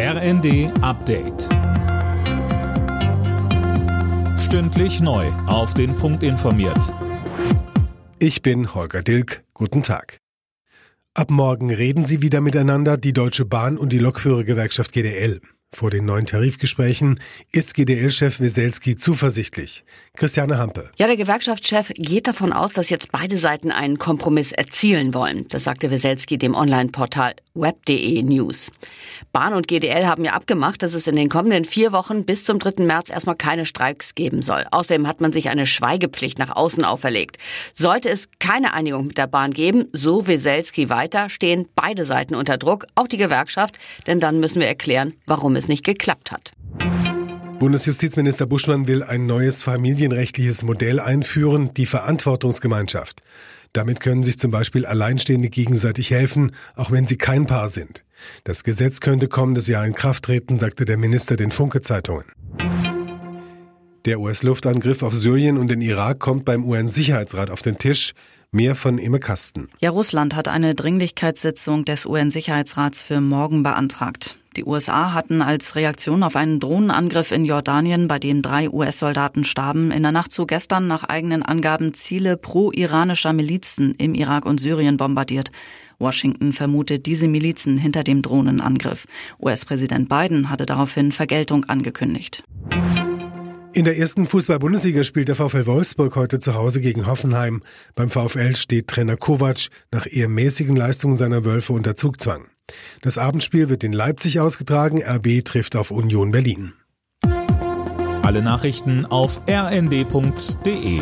RND Update. Stündlich neu. Auf den Punkt informiert. Ich bin Holger Dilk. Guten Tag. Ab morgen reden sie wieder miteinander, die Deutsche Bahn und die Lokführergewerkschaft GDL. Vor den neuen Tarifgesprächen ist GDL-Chef Weselski zuversichtlich. Christiane Hampe. Ja, der Gewerkschaftschef geht davon aus, dass jetzt beide Seiten einen Kompromiss erzielen wollen. Das sagte Weselski dem Online-Portal web.de News. Bahn und GDL haben ja abgemacht, dass es in den kommenden vier Wochen bis zum 3. März erstmal keine Streiks geben soll. Außerdem hat man sich eine Schweigepflicht nach außen auferlegt. Sollte es keine Einigung mit der Bahn geben, so Weselski weiter, stehen beide Seiten unter Druck, auch die Gewerkschaft, denn dann müssen wir erklären, warum es nicht geklappt hat. Bundesjustizminister Buschmann will ein neues familienrechtliches Modell einführen, die Verantwortungsgemeinschaft. Damit können sich zum Beispiel Alleinstehende gegenseitig helfen, auch wenn sie kein Paar sind. Das Gesetz könnte kommendes Jahr in Kraft treten, sagte der Minister den Funke-Zeitungen. Der US-Luftangriff auf Syrien und den Irak kommt beim UN-Sicherheitsrat auf den Tisch. Mehr von Imme Kasten. Ja, Russland hat eine Dringlichkeitssitzung des UN-Sicherheitsrats für morgen beantragt. Die USA hatten als Reaktion auf einen Drohnenangriff in Jordanien, bei dem drei US-Soldaten starben, in der Nacht zu gestern nach eigenen Angaben Ziele pro-iranischer Milizen im Irak und Syrien bombardiert. Washington vermutet diese Milizen hinter dem Drohnenangriff. US-Präsident Biden hatte daraufhin Vergeltung angekündigt. In der ersten Fußball-Bundesliga spielt der VfL Wolfsburg heute zu Hause gegen Hoffenheim. Beim VfL steht Trainer Kovac nach eher mäßigen Leistungen seiner Wölfe unter Zugzwang. Das Abendspiel wird in Leipzig ausgetragen. RB trifft auf Union Berlin. Alle Nachrichten auf rnd.de